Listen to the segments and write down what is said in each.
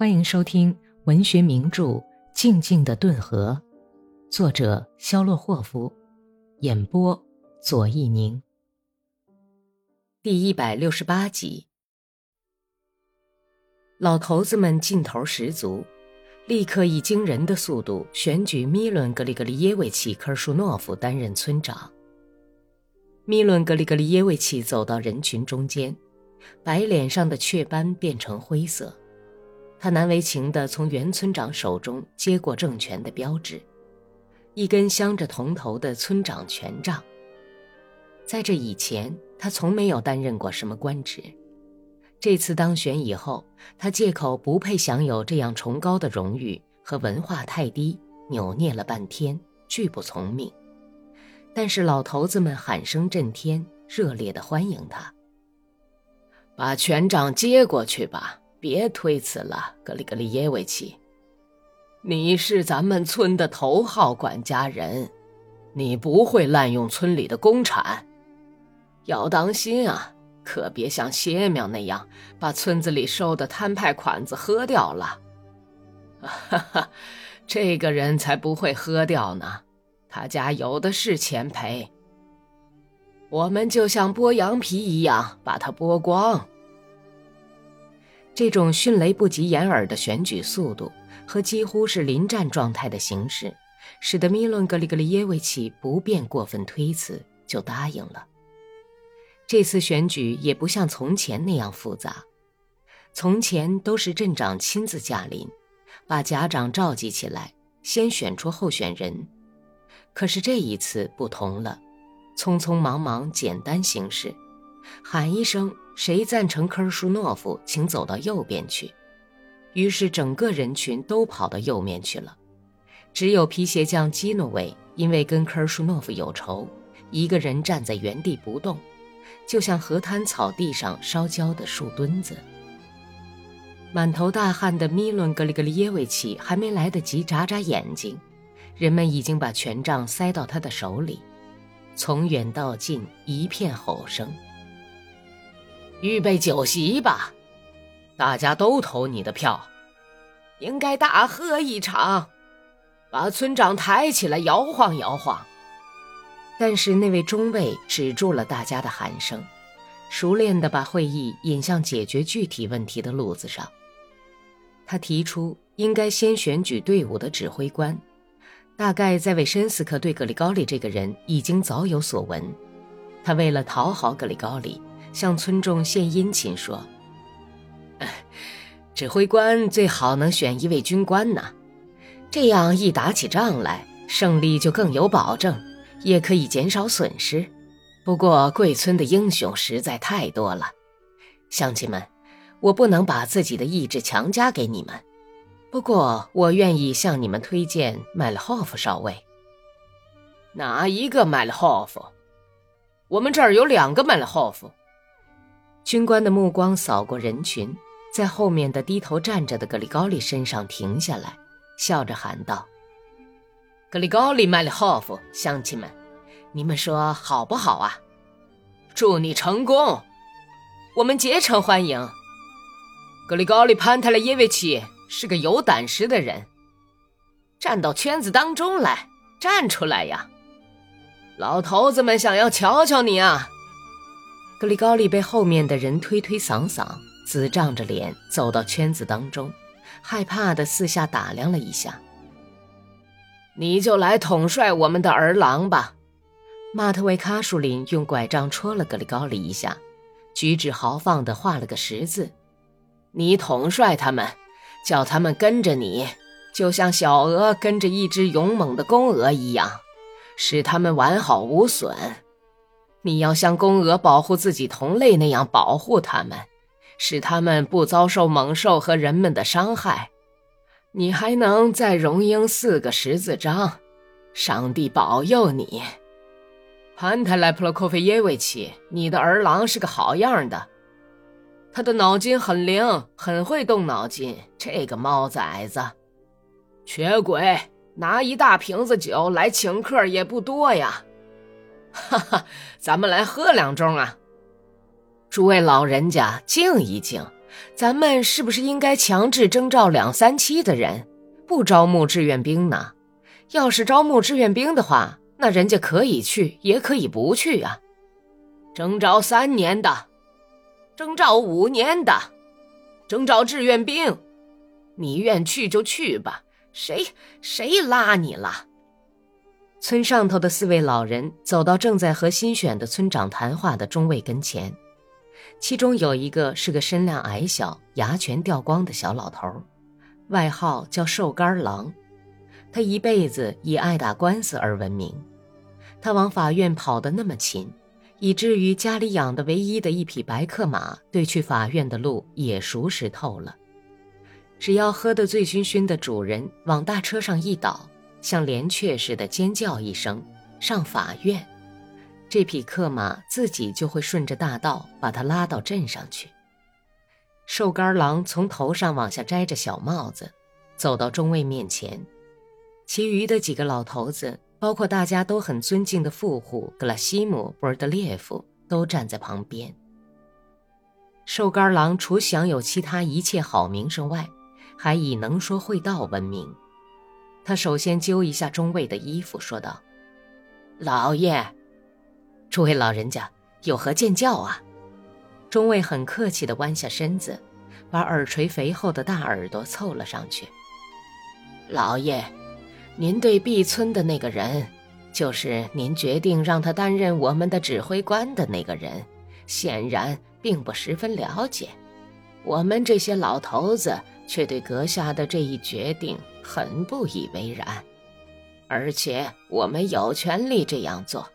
欢迎收听文学名著《静静的顿河》，作者肖洛霍夫，演播左一宁。第一百六十八集，老头子们劲头十足，立刻以惊人的速度选举米伦格里格里耶维奇科尔舒诺夫担任村长。米伦格里格里耶维奇走到人群中间，白脸上的雀斑变成灰色。他难为情地从原村长手中接过政权的标志，一根镶着铜头的村长权杖。在这以前，他从没有担任过什么官职。这次当选以后，他借口不配享有这样崇高的荣誉和文化太低，扭捏了半天，拒不从命。但是老头子们喊声震天，热烈地欢迎他。把权杖接过去吧。别推辞了，格里格里耶维奇，你是咱们村的头号管家人，你不会滥用村里的公产，要当心啊，可别像谢苗那样把村子里收的摊派款子喝掉了。哈哈，这个人才不会喝掉呢，他家有的是钱赔。我们就像剥羊皮一样，把它剥光。这种迅雷不及掩耳的选举速度和几乎是临战状态的形式，使得米伦格里格里耶维奇不便过分推辞，就答应了。这次选举也不像从前那样复杂，从前都是镇长亲自驾临，把甲长召集起来，先选出候选人。可是这一次不同了，匆匆忙忙，简单行事。喊一声“谁赞成科尔舒诺夫，请走到右边去。”于是整个人群都跑到右面去了。只有皮鞋匠基诺维因为跟科尔舒诺夫有仇，一个人站在原地不动，就像河滩草地上烧焦的树墩子。满头大汗的米伦格里格里耶维奇还没来得及眨眨眼睛，人们已经把权杖塞到他的手里，从远到近一片吼声。预备酒席吧，大家都投你的票，应该大喝一场，把村长抬起来摇晃摇晃。但是那位中尉止住了大家的喊声，熟练地把会议引向解决具体问题的路子上。他提出应该先选举队伍的指挥官，大概在为申斯克对格里高利这个人已经早有所闻。他为了讨好格里高利。向村众献殷勤说：“指挥官最好能选一位军官呢，这样一打起仗来，胜利就更有保证，也可以减少损失。不过贵村的英雄实在太多了，乡亲们，我不能把自己的意志强加给你们。不过我愿意向你们推荐麦勒霍夫少尉。哪一个麦勒霍夫？我们这儿有两个麦勒霍夫。”军官的目光扫过人群，在后面的低头站着的格里高利身上停下来，笑着喊道：“格里高利·麦利霍夫，乡亲们，你们说好不好啊？祝你成功，我们竭诚欢迎。格里高利·潘特莱耶维奇是个有胆识的人，站到圈子当中来，站出来呀！老头子们想要瞧瞧你啊！”格里高利被后面的人推推搡搡，紫胀着脸走到圈子当中，害怕的四下打量了一下。你就来统帅我们的儿郎吧。马特维卡舒林用拐杖戳了格里高利一下，举止豪放的画了个十字。你统帅他们，叫他们跟着你，就像小鹅跟着一只勇猛的公鹅一样，使他们完好无损。你要像公鹅保护自己同类那样保护它们，使它们不遭受猛兽和人们的伤害。你还能再荣膺四个十字章，上帝保佑你，潘特莱普洛科菲耶维奇，你的儿郎是个好样的，他的脑筋很灵，很会动脑筋。这个猫崽子，瘸鬼，拿一大瓶子酒来请客也不多呀。哈哈，咱们来喝两盅啊！诸位老人家，静一静，咱们是不是应该强制征召两三期的人，不招募志愿兵呢？要是招募志愿兵的话，那人家可以去，也可以不去啊。征召三年的，征召五年的，征召志愿兵，你愿去就去吧，谁谁拉你了？村上头的四位老人走到正在和新选的村长谈话的中尉跟前。其中有一个是个身量矮小、牙全掉光的小老头，外号叫瘦干狼。他一辈子以爱打官司而闻名。他往法院跑得那么勤，以至于家里养的唯一的一匹白克马，对去法院的路也熟识透了。只要喝得醉醺醺的主人往大车上一倒，像连雀似的尖叫一声，上法院。这匹克马自己就会顺着大道把他拉到镇上去。瘦干狼从头上往下摘着小帽子，走到中尉面前，其余的几个老头子，包括大家都很尊敬的富户格拉西姆·博尔德列夫，都站在旁边。瘦干狼除享有其他一切好名声外，还以能说会道闻名。他首先揪一下中尉的衣服，说道：“老爷。”诸位老人家有何见教啊？中尉很客气地弯下身子，把耳垂肥厚的大耳朵凑了上去。老爷，您对毕村的那个人，就是您决定让他担任我们的指挥官的那个人，显然并不十分了解。我们这些老头子却对阁下的这一决定很不以为然，而且我们有权利这样做。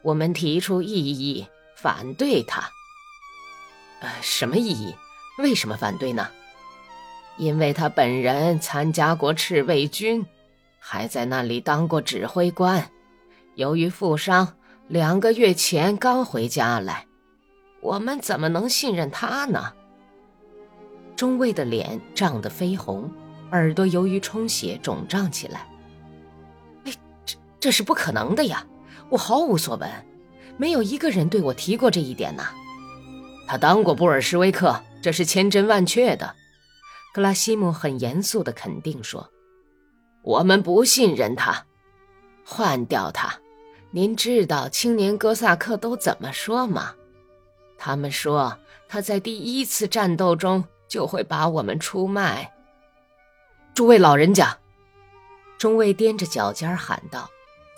我们提出异议，反对他。呃，什么异议？为什么反对呢？因为他本人参加过赤卫军，还在那里当过指挥官。由于负伤，两个月前刚回家来。我们怎么能信任他呢？中尉的脸涨得绯红，耳朵由于充血肿胀起来。哎，这这是不可能的呀！我毫无所闻，没有一个人对我提过这一点呐。他当过布尔什维克，这是千真万确的。格拉西姆很严肃地肯定说：“我们不信任他，换掉他。您知道青年哥萨克都怎么说吗？他们说他在第一次战斗中就会把我们出卖。”诸位老人家，中尉踮着脚尖喊道。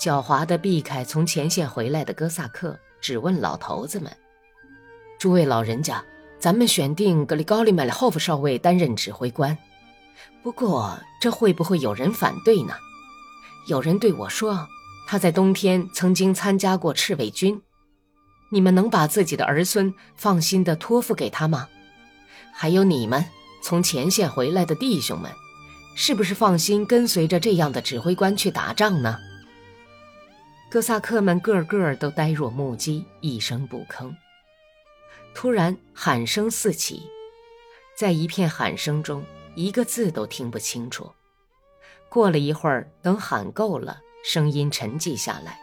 狡猾地避开从前线回来的哥萨克，只问老头子们：“诸位老人家，咱们选定格里高利·麦列霍夫少尉担任指挥官。不过，这会不会有人反对呢？有人对我说，他在冬天曾经参加过赤卫军。你们能把自己的儿孙放心地托付给他吗？还有你们从前线回来的弟兄们，是不是放心跟随着这样的指挥官去打仗呢？”哥萨克们个个都呆若木鸡，一声不吭。突然喊声四起，在一片喊声中，一个字都听不清楚。过了一会儿，等喊够了，声音沉寂下来。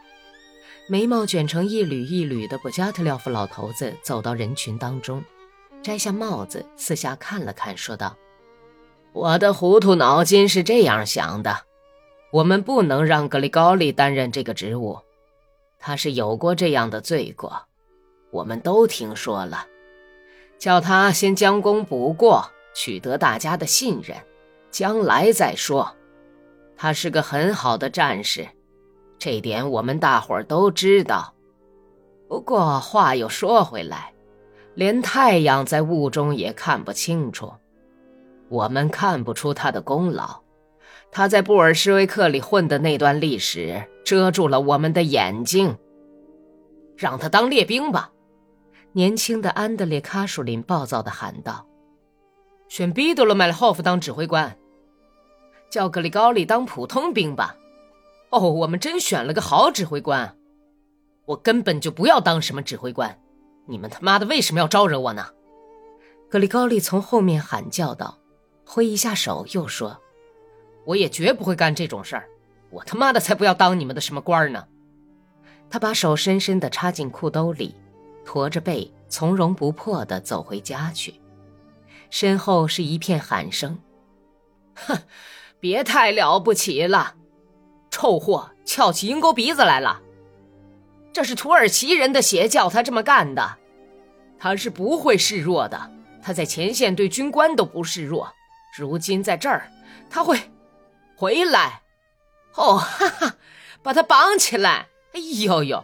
眉毛卷成一缕一缕的布加特廖夫老头子走到人群当中，摘下帽子，四下看了看，说道：“我的糊涂脑筋是这样想的。”我们不能让格里高利担任这个职务，他是有过这样的罪过，我们都听说了。叫他先将功补过，取得大家的信任，将来再说。他是个很好的战士，这点我们大伙儿都知道。不过话又说回来，连太阳在雾中也看不清楚，我们看不出他的功劳。他在布尔什维克里混的那段历史遮住了我们的眼睛。让他当列兵吧！年轻的安德烈·卡舒林暴躁地喊道：“选彼得罗·麦列霍夫当指挥官，叫格里高利当普通兵吧！哦，我们真选了个好指挥官！我根本就不要当什么指挥官！你们他妈的为什么要招惹我呢？”格里高利从后面喊叫道，挥一下手，又说。我也绝不会干这种事儿，我他妈的才不要当你们的什么官呢！他把手深深地插进裤兜里，驼着背，从容不迫地走回家去。身后是一片喊声：“哼，别太了不起了！臭货，翘起鹰钩鼻子来了！这是土耳其人的邪教他这么干的，他是不会示弱的。他在前线对军官都不示弱，如今在这儿，他会回来。哦，哈哈，把他绑起来！哎呦呦，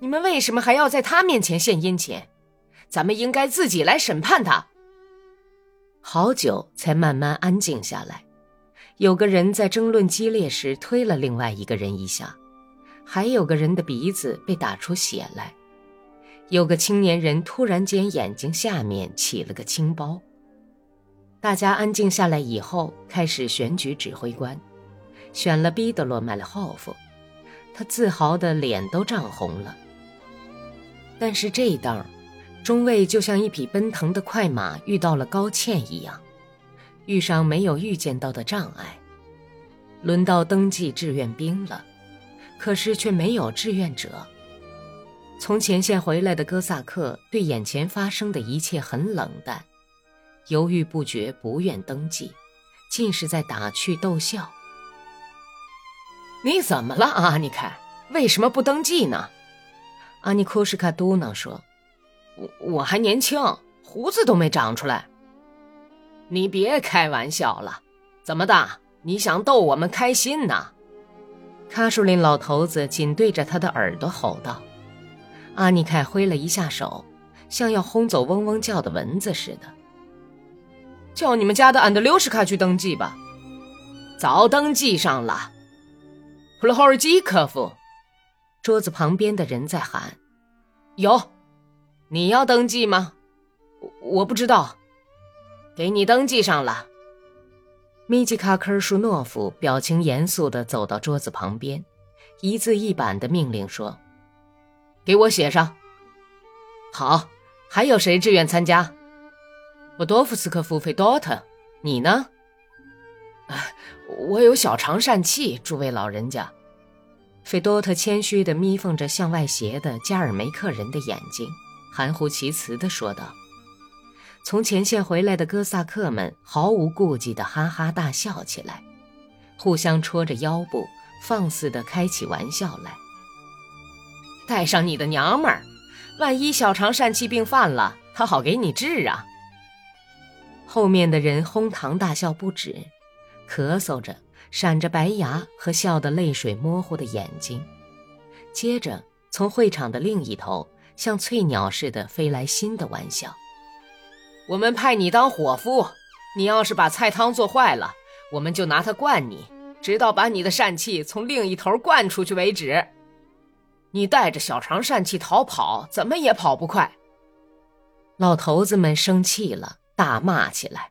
你们为什么还要在他面前献殷勤？咱们应该自己来审判他。”好久才慢慢安静下来。有个人在争论激烈时推了另外一个人一下，还有个人的鼻子被打出血来。有个青年人突然间眼睛下面起了个青包。大家安静下来以后，开始选举指挥官，选了毕德罗·麦勒霍夫，他自豪的脸都涨红了。但是这一当。中尉就像一匹奔腾的快马遇到了高堑一样，遇上没有预见到的障碍。轮到登记志愿兵了，可是却没有志愿者。从前线回来的哥萨克对眼前发生的一切很冷淡，犹豫不决，不愿登记，尽是在打趣逗笑。你怎么了，阿尼凯？为什么不登记呢？阿尼库什卡嘟囔说。我我还年轻，胡子都没长出来。你别开玩笑了，怎么的？你想逗我们开心呢？卡舒林老头子紧对着他的耳朵吼道。阿尼凯挥了一下手，像要轰走嗡嗡叫的蚊子似的。叫你们家的安德留什卡去登记吧，早登记上了。普罗霍尔基科夫，桌子旁边的人在喊：“有。”你要登记吗？我不知道，给你登记上了。米吉卡科尔舒诺夫表情严肃地走到桌子旁边，一字一板地命令说：“给我写上。”好，还有谁志愿参加？我多夫斯科夫费多特，你呢？啊我有小肠疝气，诸位老人家。费多特谦虚地眯缝着向外斜的加尔梅克人的眼睛。含糊其辞地说道：“从前线回来的哥萨克们毫无顾忌地哈哈大笑起来，互相戳着腰部，放肆地开起玩笑来。带上你的娘们儿，万一小肠疝气病犯了，他好给你治啊！”后面的人哄堂大笑不止，咳嗽着，闪着白牙和笑得泪水模糊的眼睛。接着，从会场的另一头。像翠鸟似的飞来新的玩笑。我们派你当伙夫，你要是把菜汤做坏了，我们就拿它灌你，直到把你的疝气从另一头灌出去为止。你带着小肠疝气逃跑，怎么也跑不快。老头子们生气了，大骂起来：“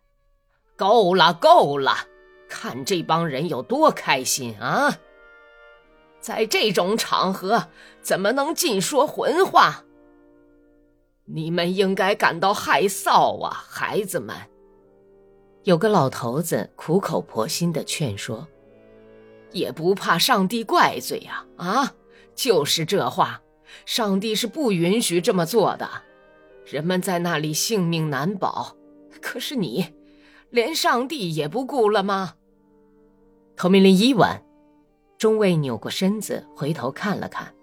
够了，够了！看这帮人有多开心啊！在这种场合，怎么能尽说混话？”你们应该感到害臊啊，孩子们！有个老头子苦口婆心的劝说：“也不怕上帝怪罪呀！啊，就是这话，上帝是不允许这么做的。人们在那里性命难保，可是你，连上帝也不顾了吗？”头命令伊万，中尉扭过身子回头看了看：“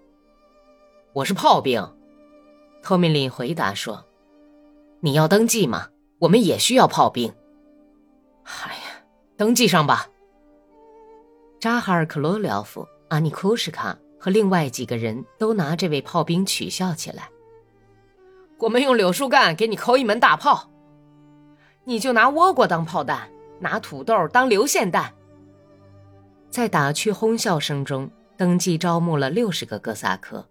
我是炮兵。”托米林回答说：“你要登记吗？我们也需要炮兵。”哎呀，登记上吧。扎哈尔克罗廖夫、阿尼库什卡和另外几个人都拿这位炮兵取笑起来。我们用柳树干给你扣一门大炮，你就拿倭瓜当炮弹，拿土豆当流线弹。在打趣哄笑声中，登记招募了六十个哥萨克。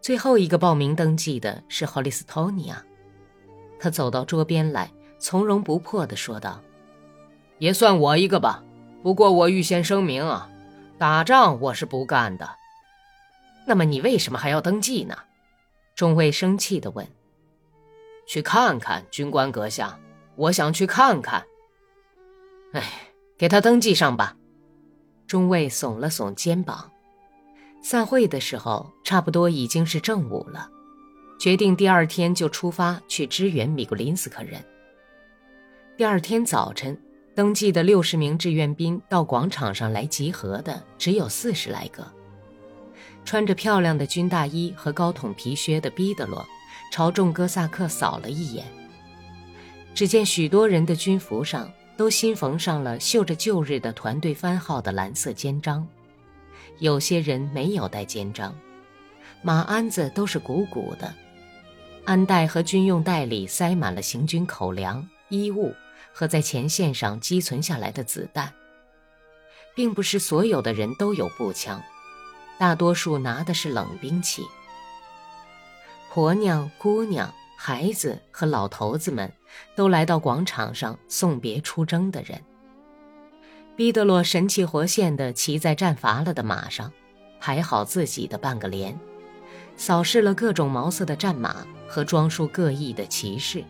最后一个报名登记的是霍利斯托尼亚，他走到桌边来，从容不迫地说道：“也算我一个吧。不过我预先声明啊，打仗我是不干的。那么你为什么还要登记呢？”中尉生气地问。“去看看，军官阁下，我想去看看。”哎，给他登记上吧。中尉耸了耸肩膀。散会的时候，差不多已经是正午了，决定第二天就出发去支援米古林斯克人。第二天早晨，登记的六十名志愿兵到广场上来集合的只有四十来个。穿着漂亮的军大衣和高筒皮靴的毕德罗，朝众哥萨克扫了一眼，只见许多人的军服上都新缝上了绣着旧日的团队番号的蓝色肩章，有些人没有带肩章，马鞍子都是鼓鼓的，鞍袋和军用袋里塞满了行军口粮、衣物和在前线上积存下来的子弹，并不是所有的人都有步枪。大多数拿的是冷兵器。婆娘、姑娘、孩子和老头子们都来到广场上送别出征的人。毕德洛神气活现地骑在战乏了的马上，排好自己的半个连，扫视了各种毛色的战马和装束各异的骑士。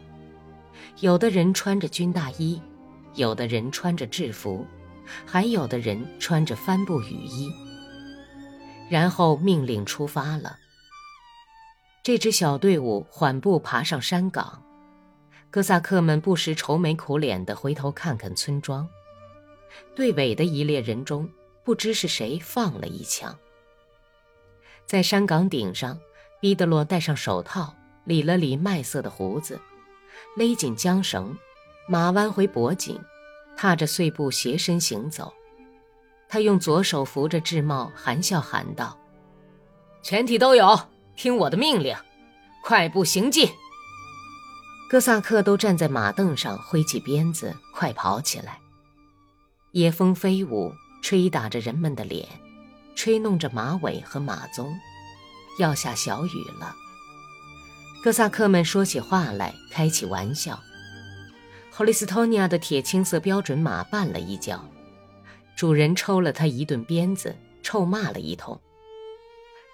有的人穿着军大衣，有的人穿着制服，还有的人穿着帆布雨衣。然后命令出发了。这支小队伍缓步爬上山岗，哥萨克们不时愁眉苦脸地回头看看村庄。队尾的一列人中，不知是谁放了一枪。在山岗顶上，毕德洛戴上手套，理了理麦色的胡子，勒紧缰绳，马弯回脖颈，踏着碎步斜身行走。他用左手扶着制帽，含笑喊道：“全体都有，听我的命令，快步行进。”哥萨克都站在马凳上，挥起鞭子，快跑起来。野风飞舞，吹打着人们的脸，吹弄着马尾和马鬃。要下小雨了。哥萨克们说起话来，开起玩笑。霍利斯托尼亚的铁青色标准马绊了一跤。主人抽了他一顿鞭子，臭骂了一通。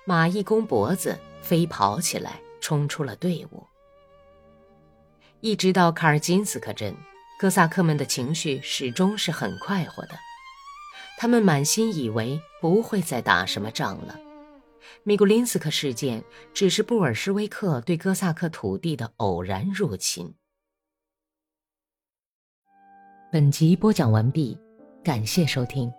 马一弓脖子，飞跑起来，冲出了队伍。一直到卡尔金斯克镇，哥萨克们的情绪始终是很快活的。他们满心以为不会再打什么仗了。米古林斯克事件只是布尔什维克对哥萨克土地的偶然入侵。本集播讲完毕。感谢收听。